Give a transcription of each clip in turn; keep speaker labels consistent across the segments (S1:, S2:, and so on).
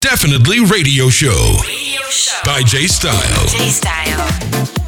S1: Definitely Radio Show.
S2: Radio Show.
S1: By Jay Styles.
S2: Jay Style.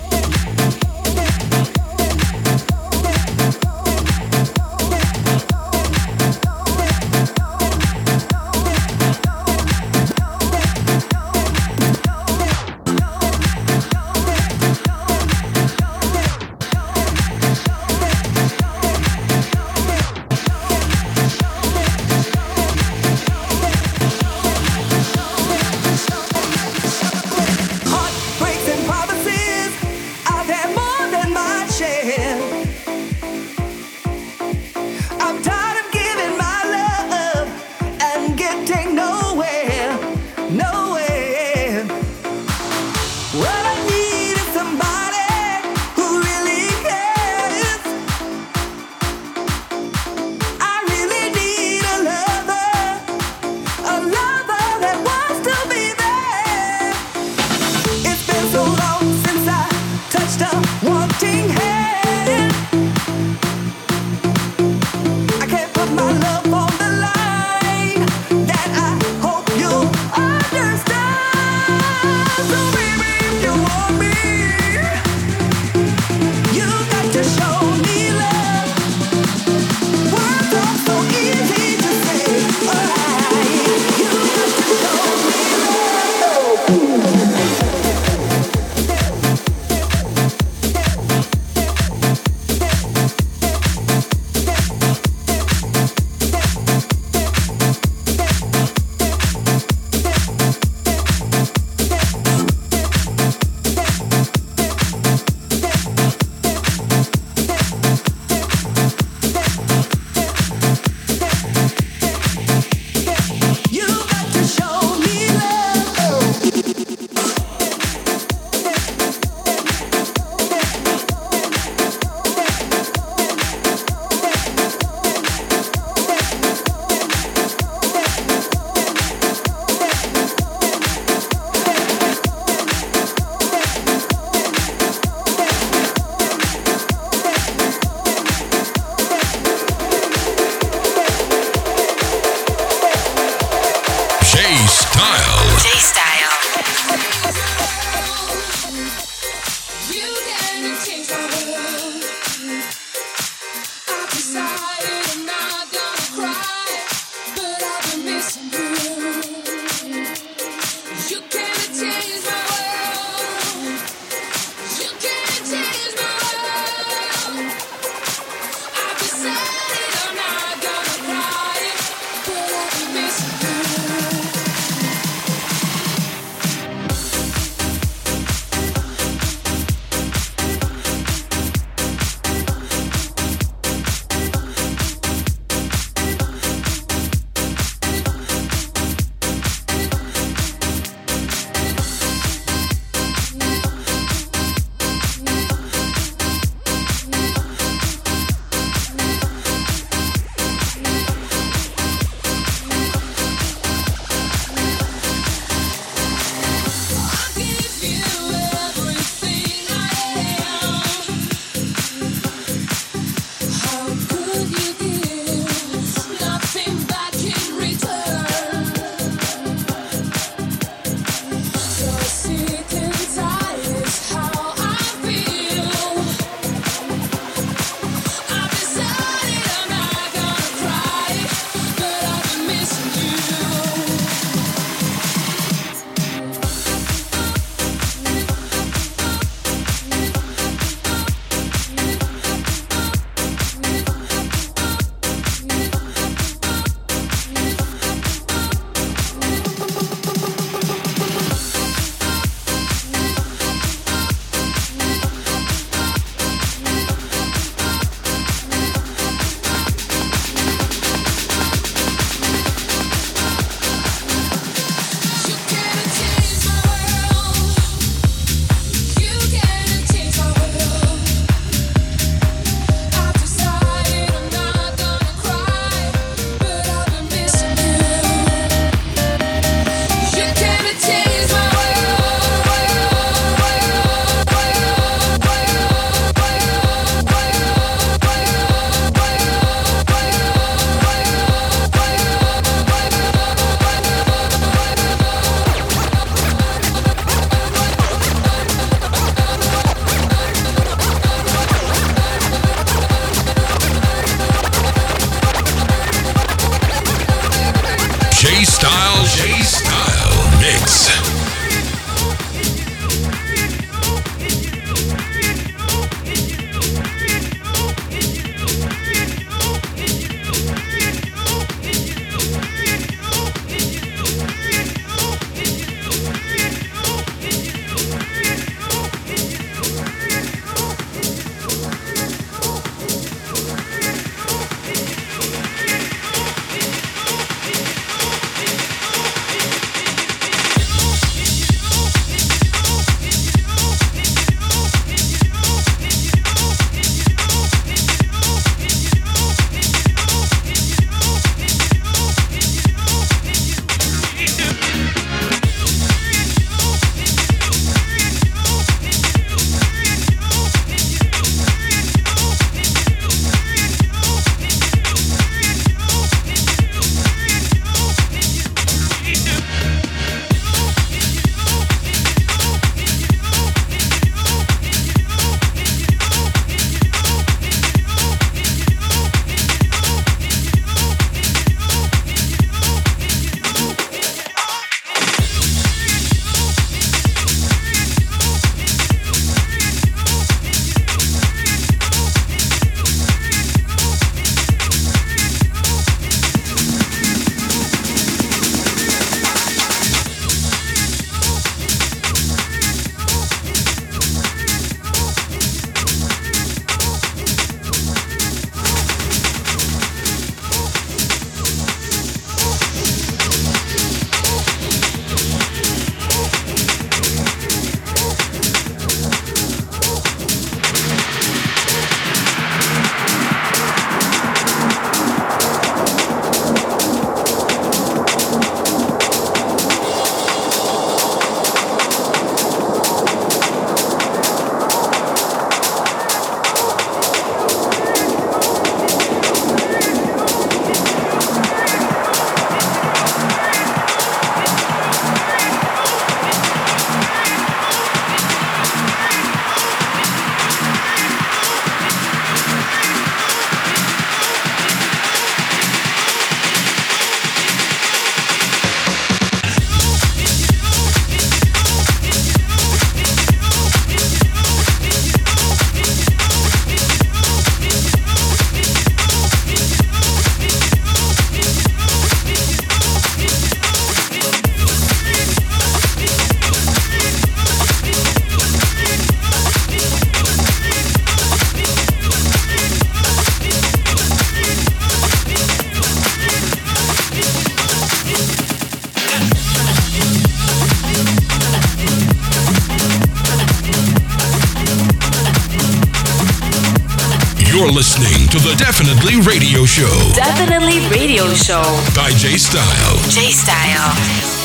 S1: You're listening to the Definitely Radio Show.
S3: Definitely Radio Show.
S1: By J Style.
S3: J Style.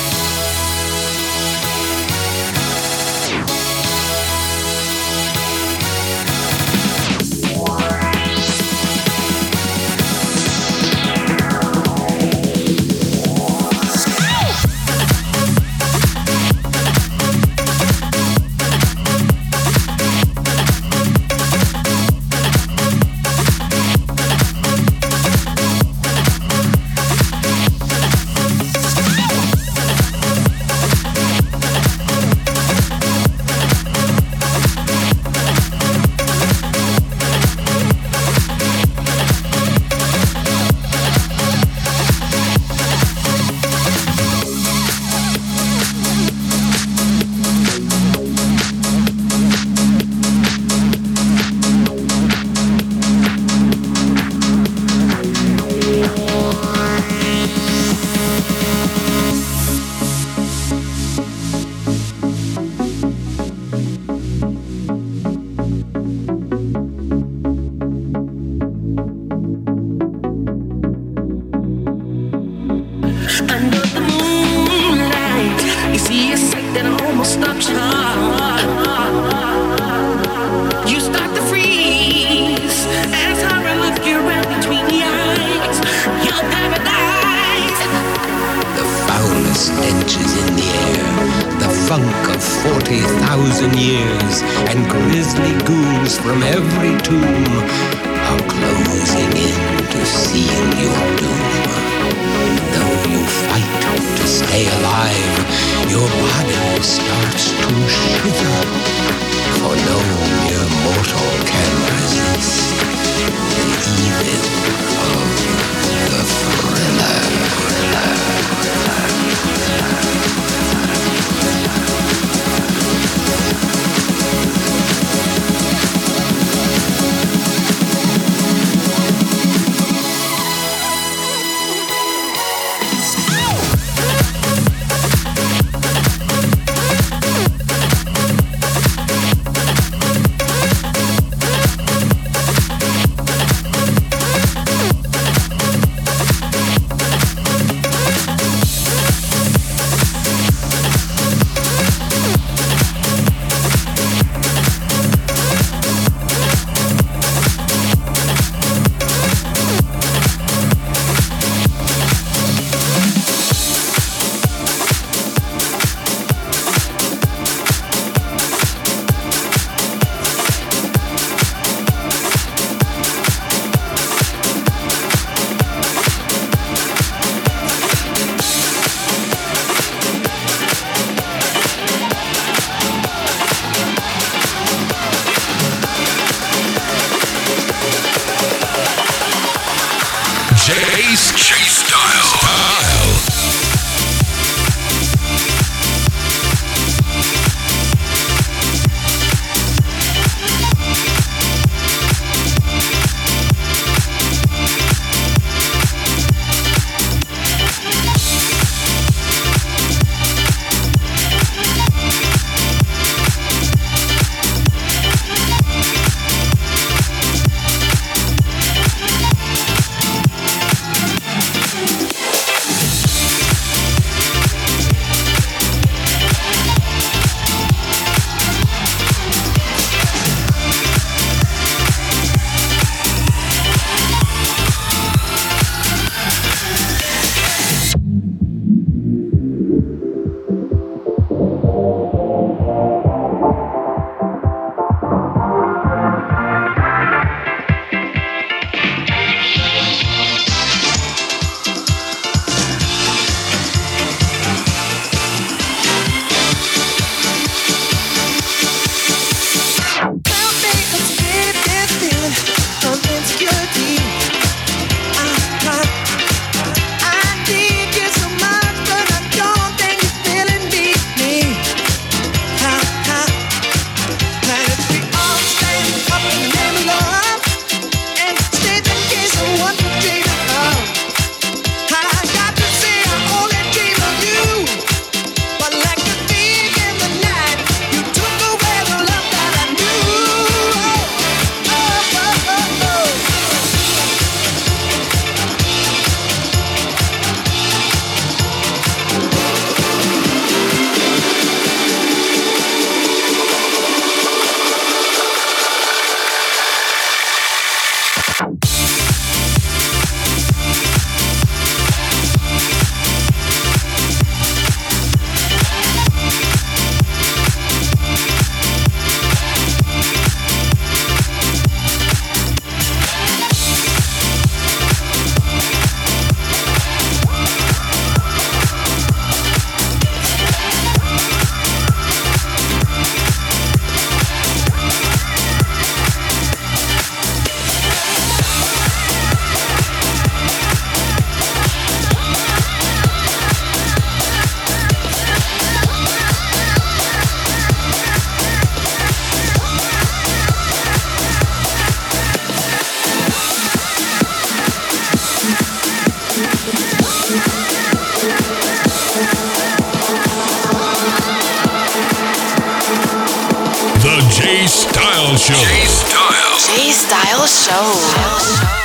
S1: Show. J Style.
S4: J Style Show.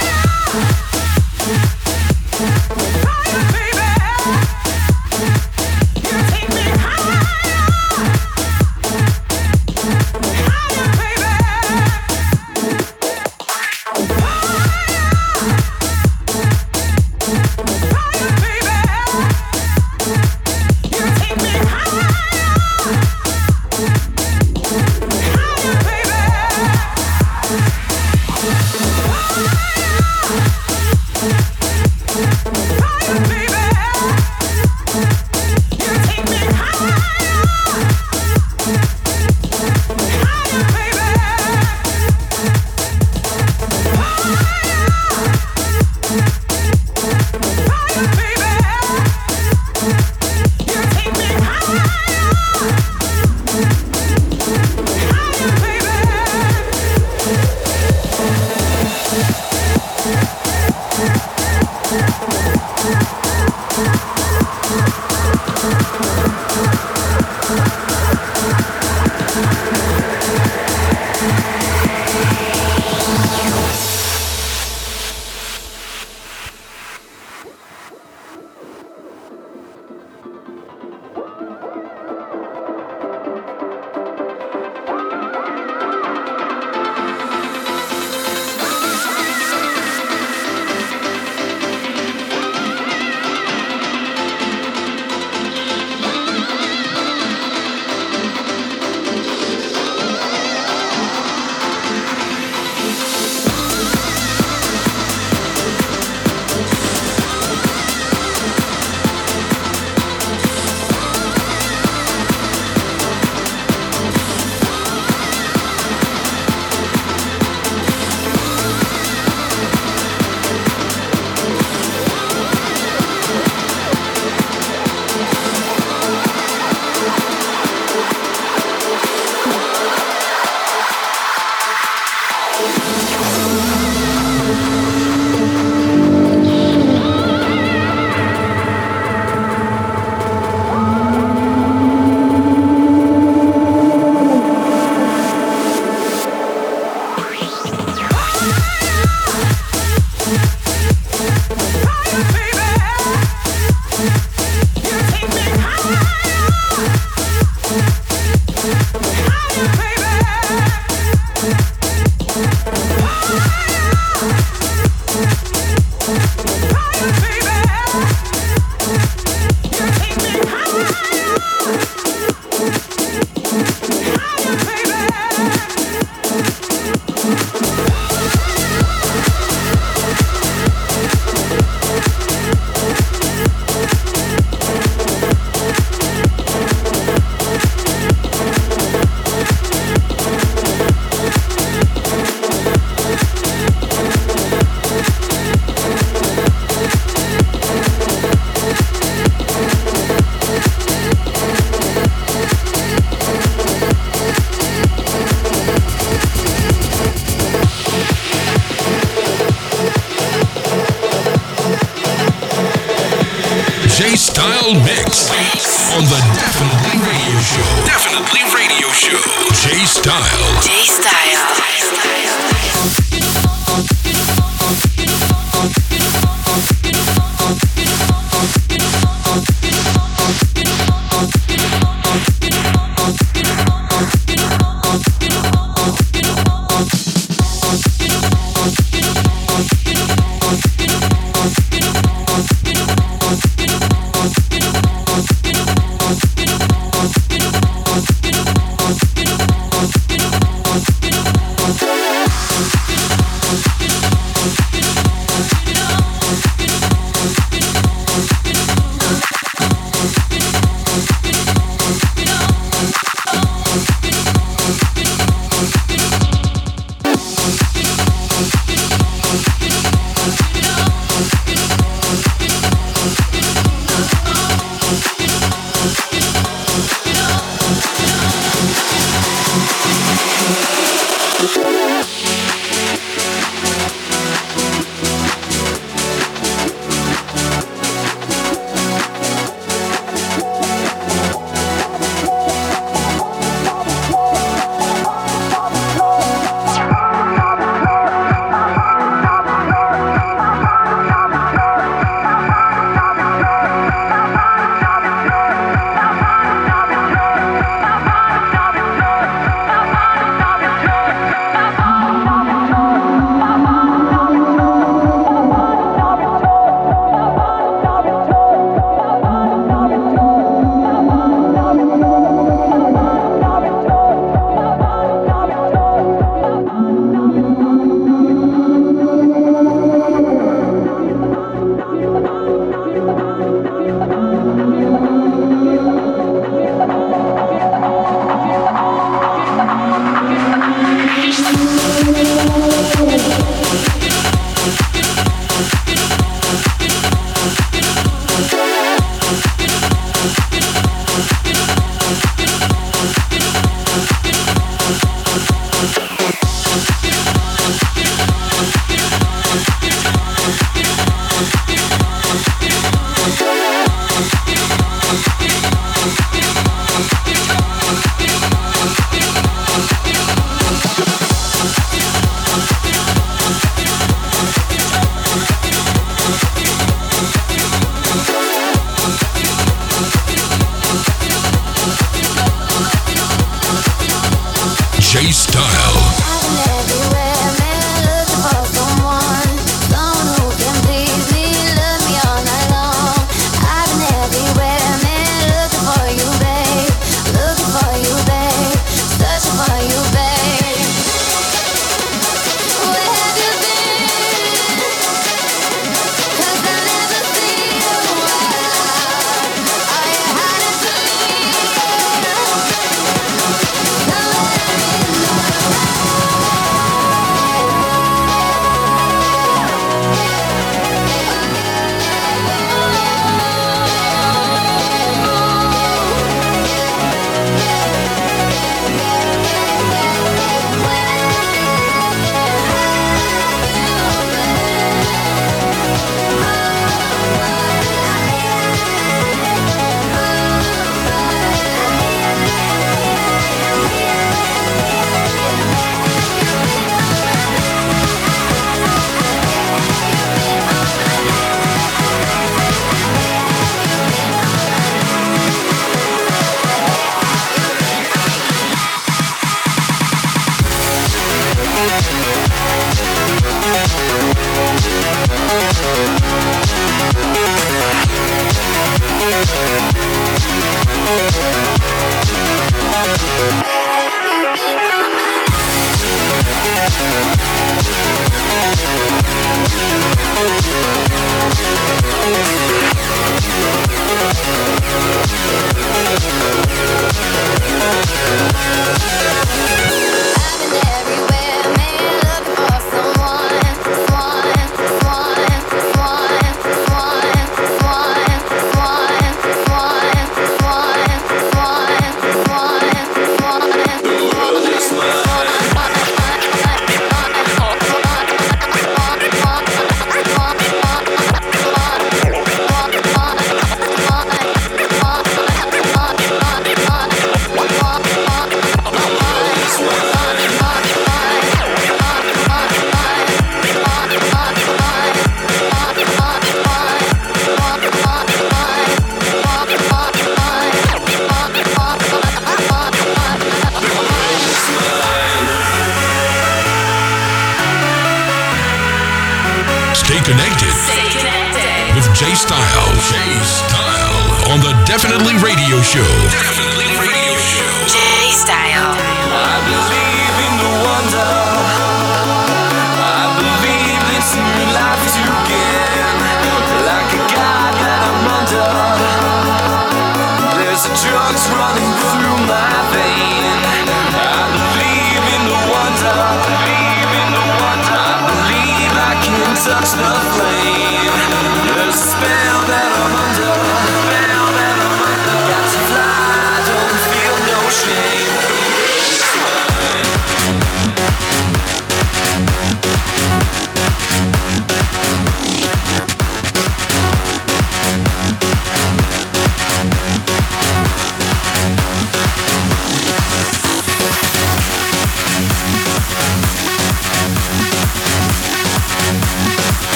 S1: Definitely Radio Show. J Style.
S4: J Style.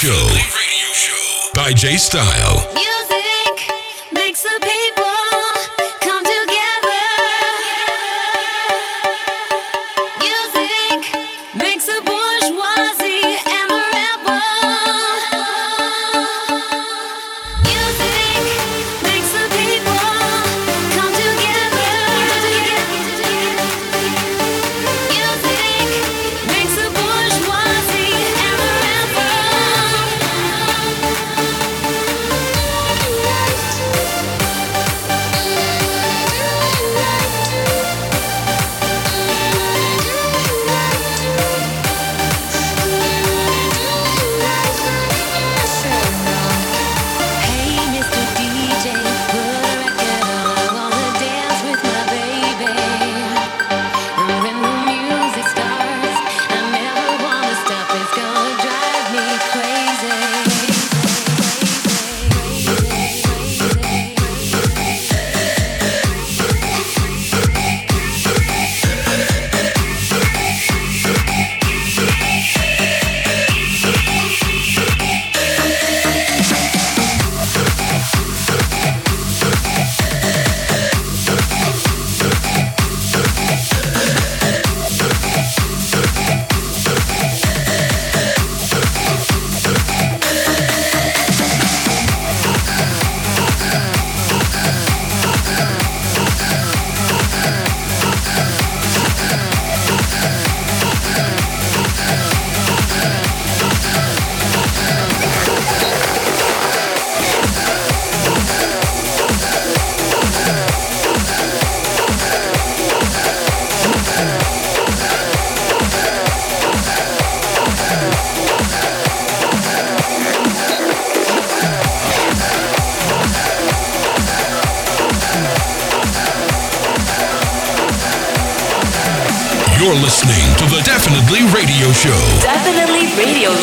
S1: Show
S5: by Jay Style.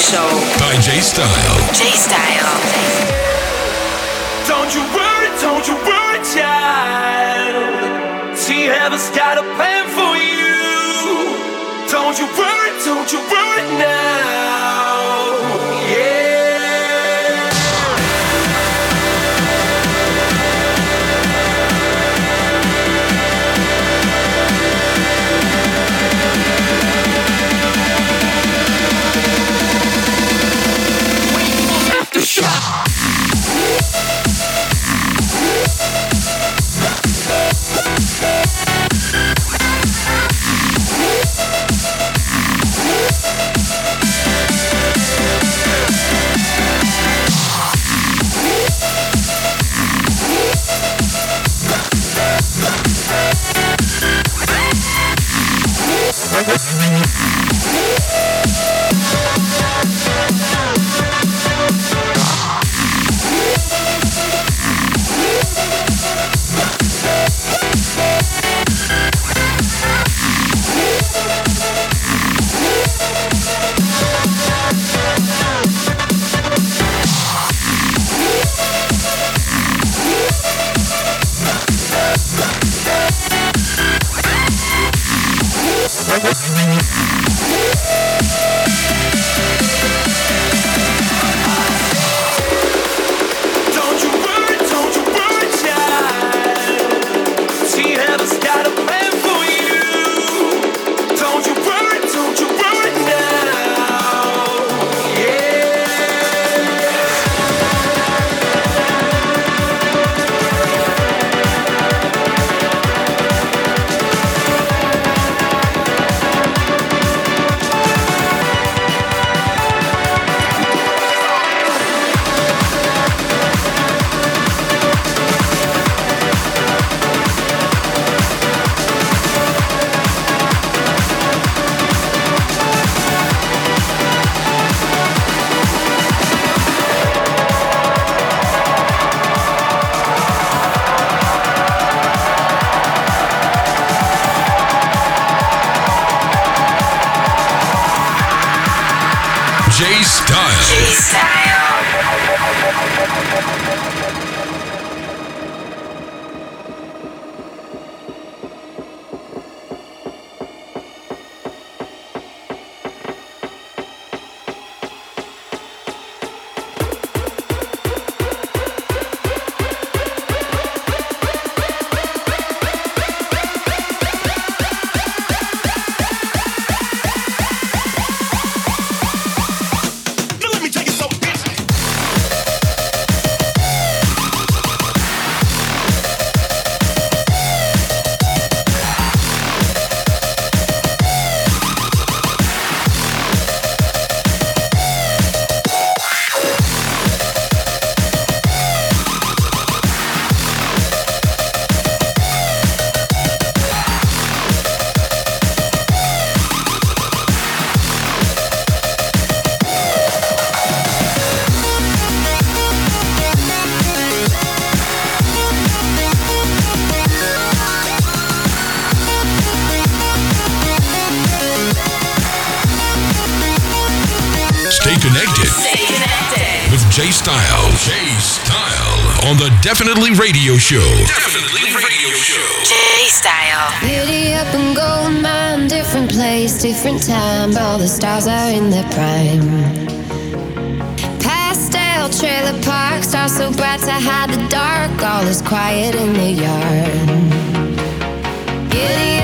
S5: Show. By J Style.
S4: J Style.
S6: Don't you worry, don't you worry, child. See heaven's got a Thank you.
S1: Connected. with J Style. J Style on the Definitely Radio Show. Definitely Radio Show.
S2: J Style.
S7: Giddy up and gold mine, different place, different time. All the stars are in their prime. Pastel trailer park, stars so bright to hide the dark. All is quiet in the yard. Giddy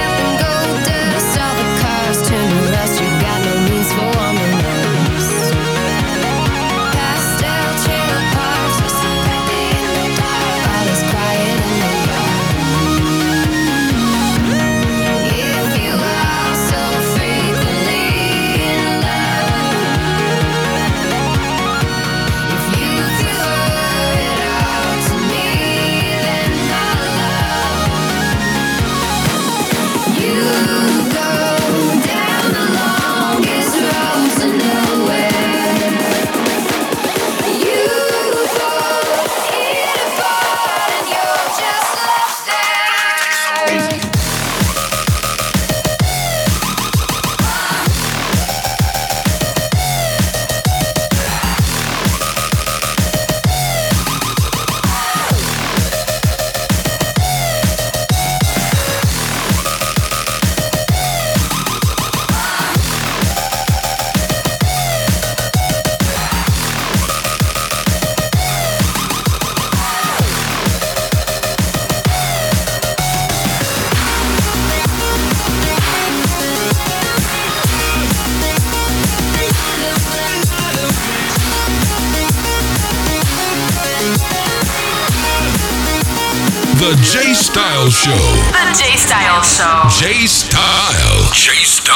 S7: The
S1: J Style Show.
S2: The J Style Show.
S1: J Style. J Style.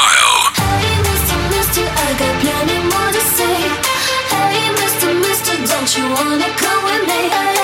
S5: Hey, Mr. Mister, I got plenty more to say. Hey, Mr. Mister, don't you wanna come with me? Hey,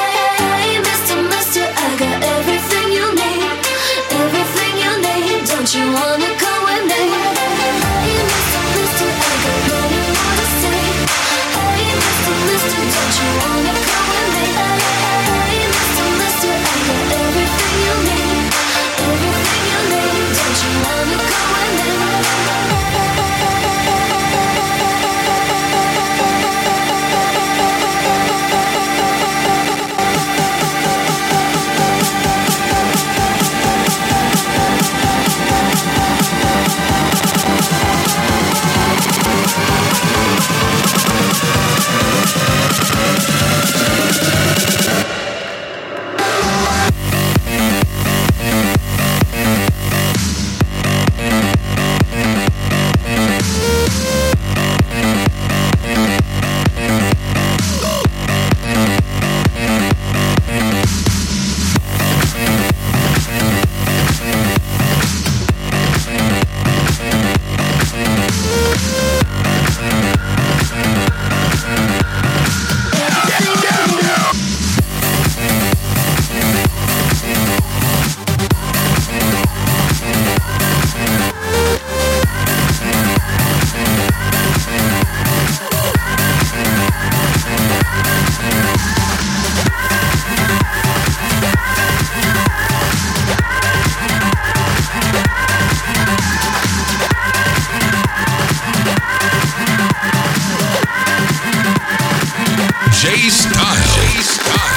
S1: Style.
S2: J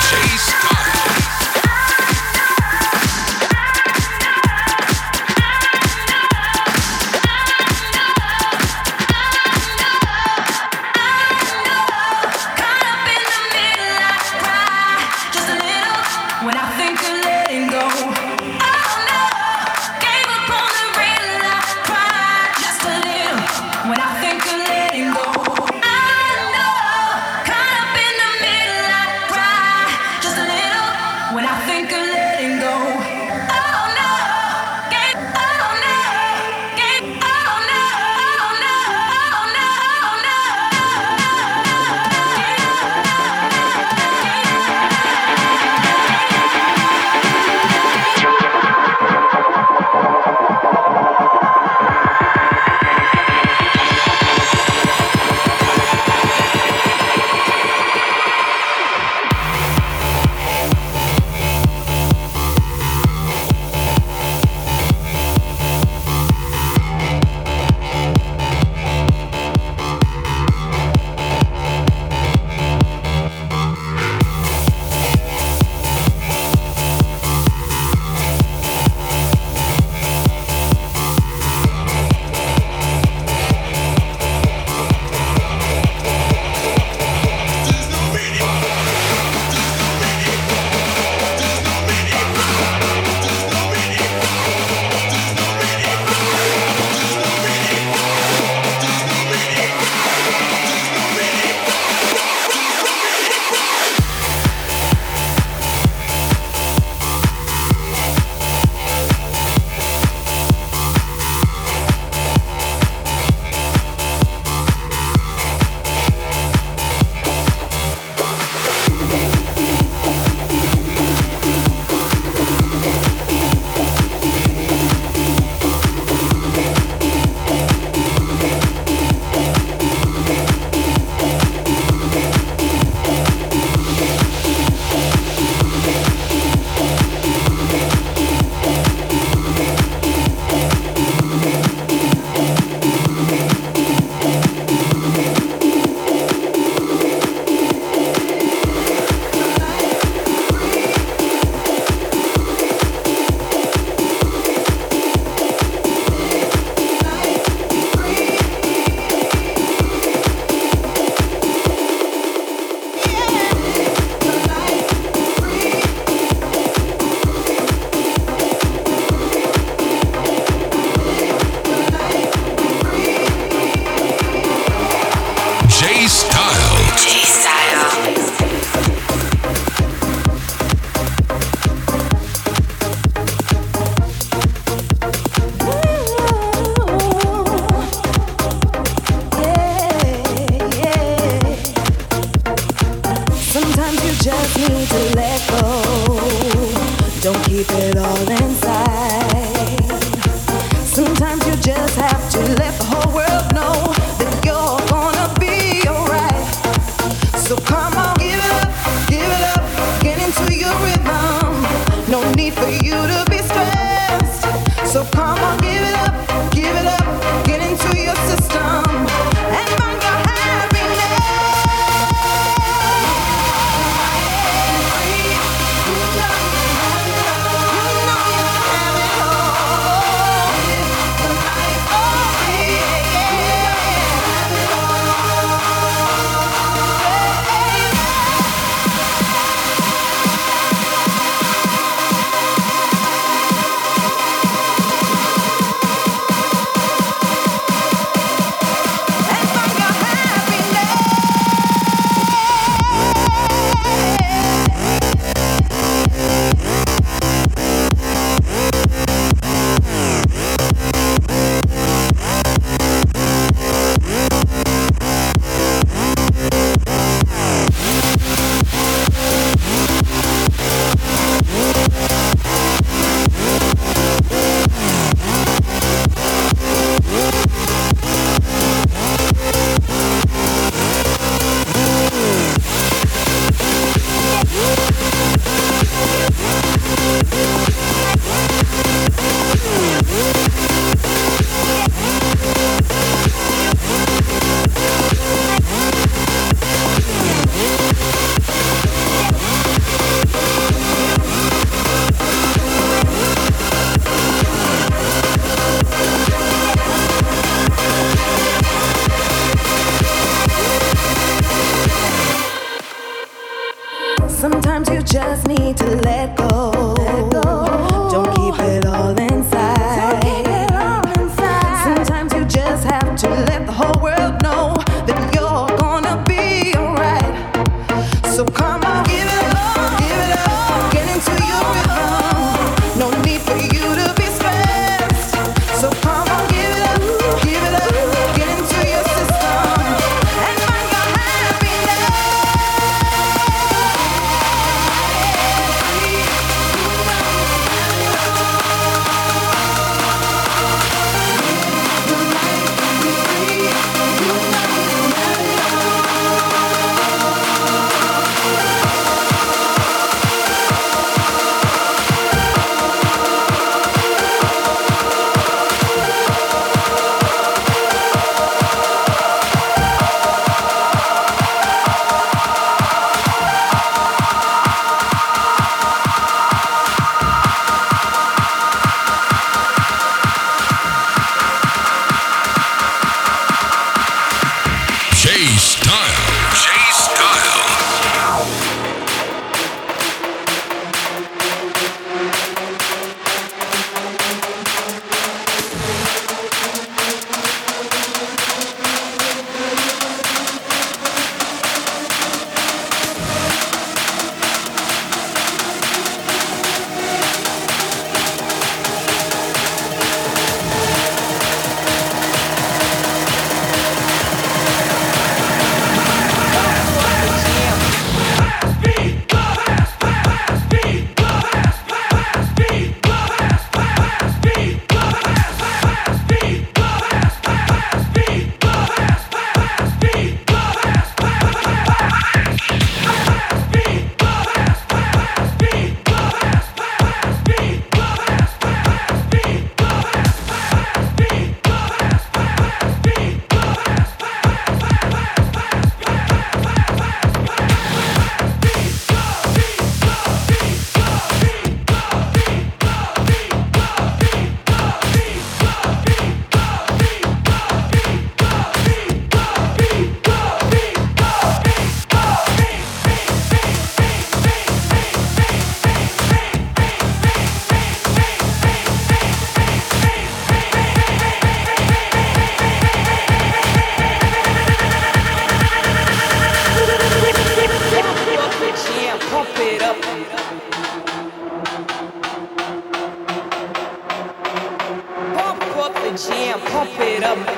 S8: Jam,
S9: pump it up. Pump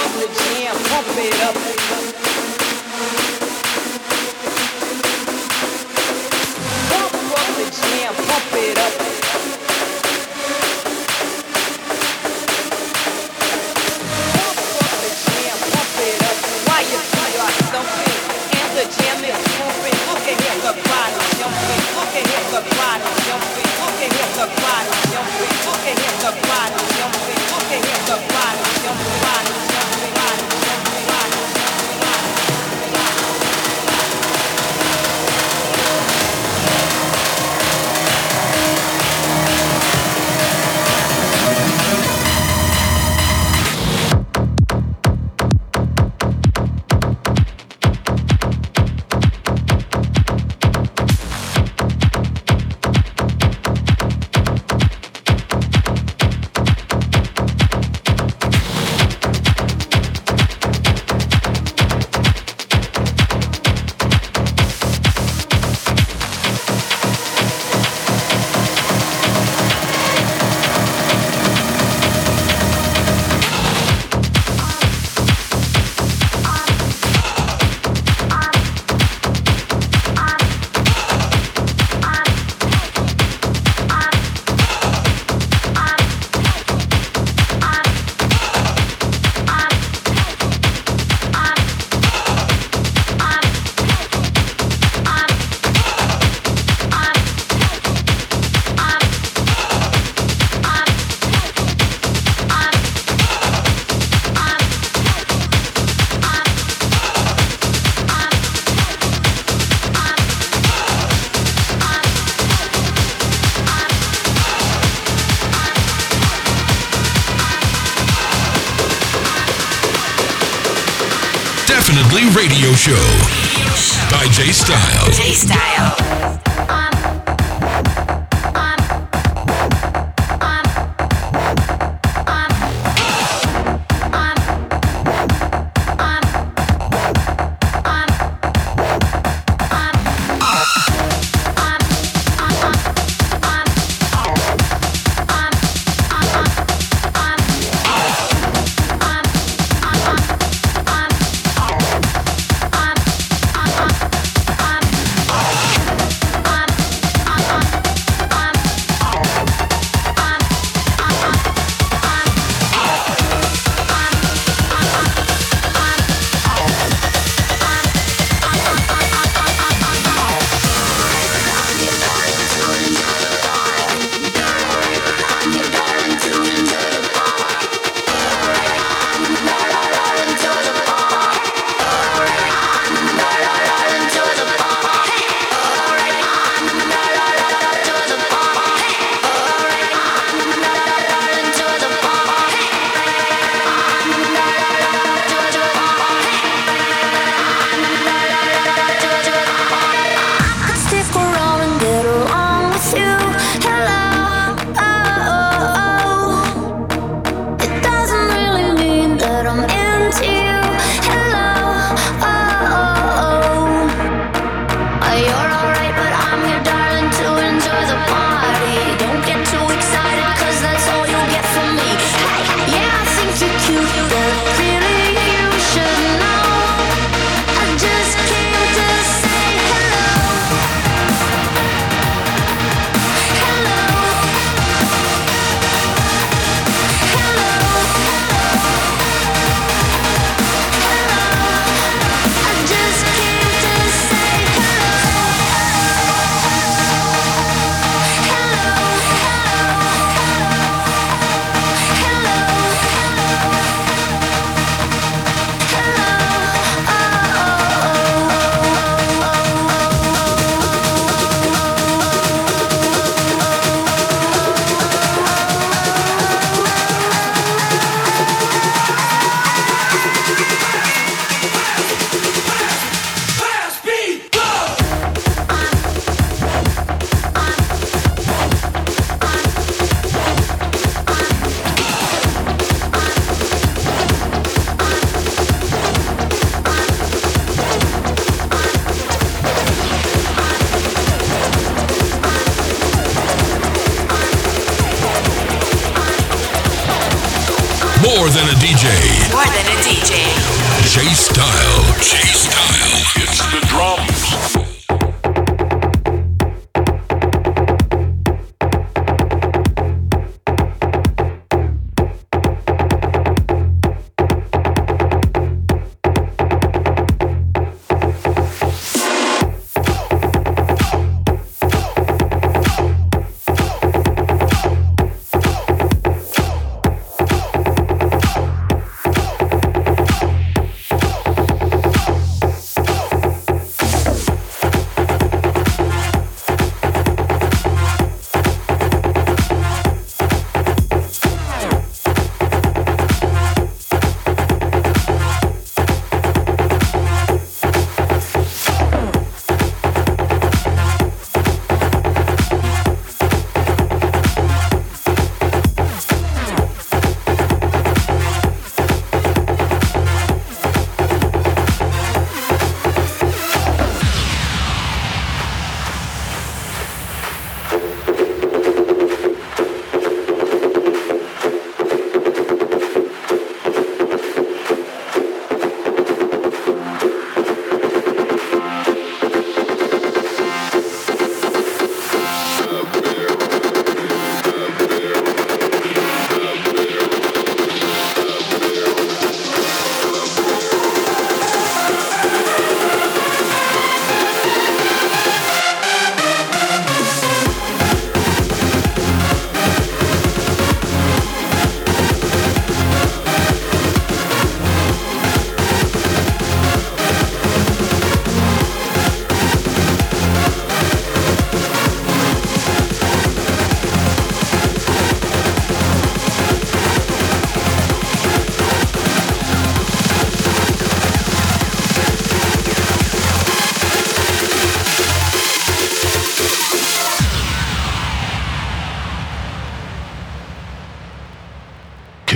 S9: up the jam, pump it up. Pump up the jam, pump it up.
S1: Definitely Radio Show by J Style.
S4: J Style.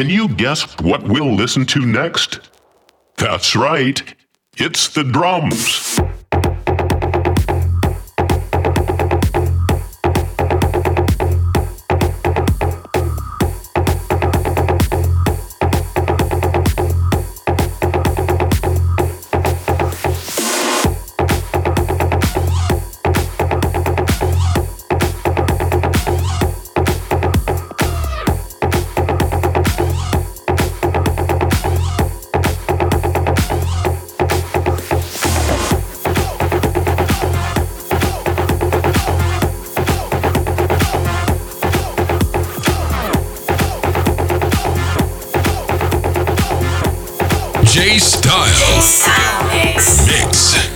S10: Can you guess what we'll listen to next? That's right, it's the drums.
S11: J Style.
S4: Mix.
S11: Mix.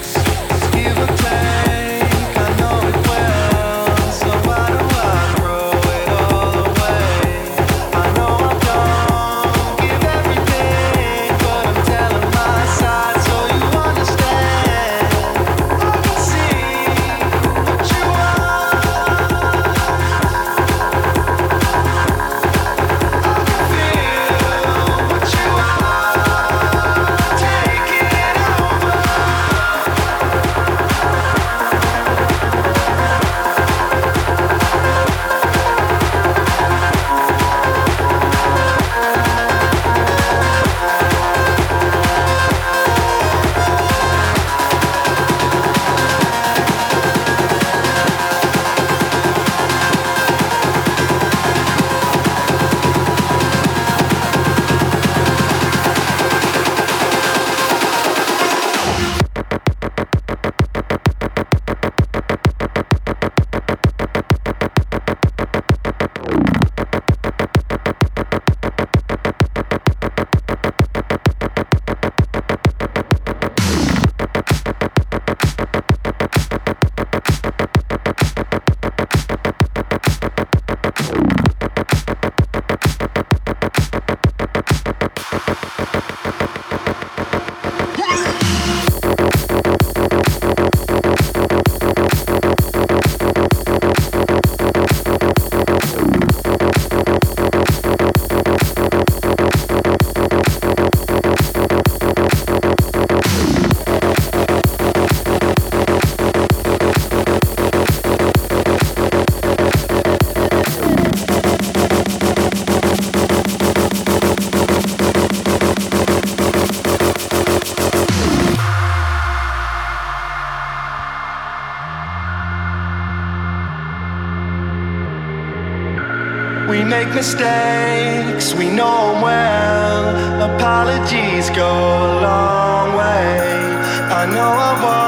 S12: make
S13: mistakes, we know them well. Apologies go a long way. I know I
S1: won't.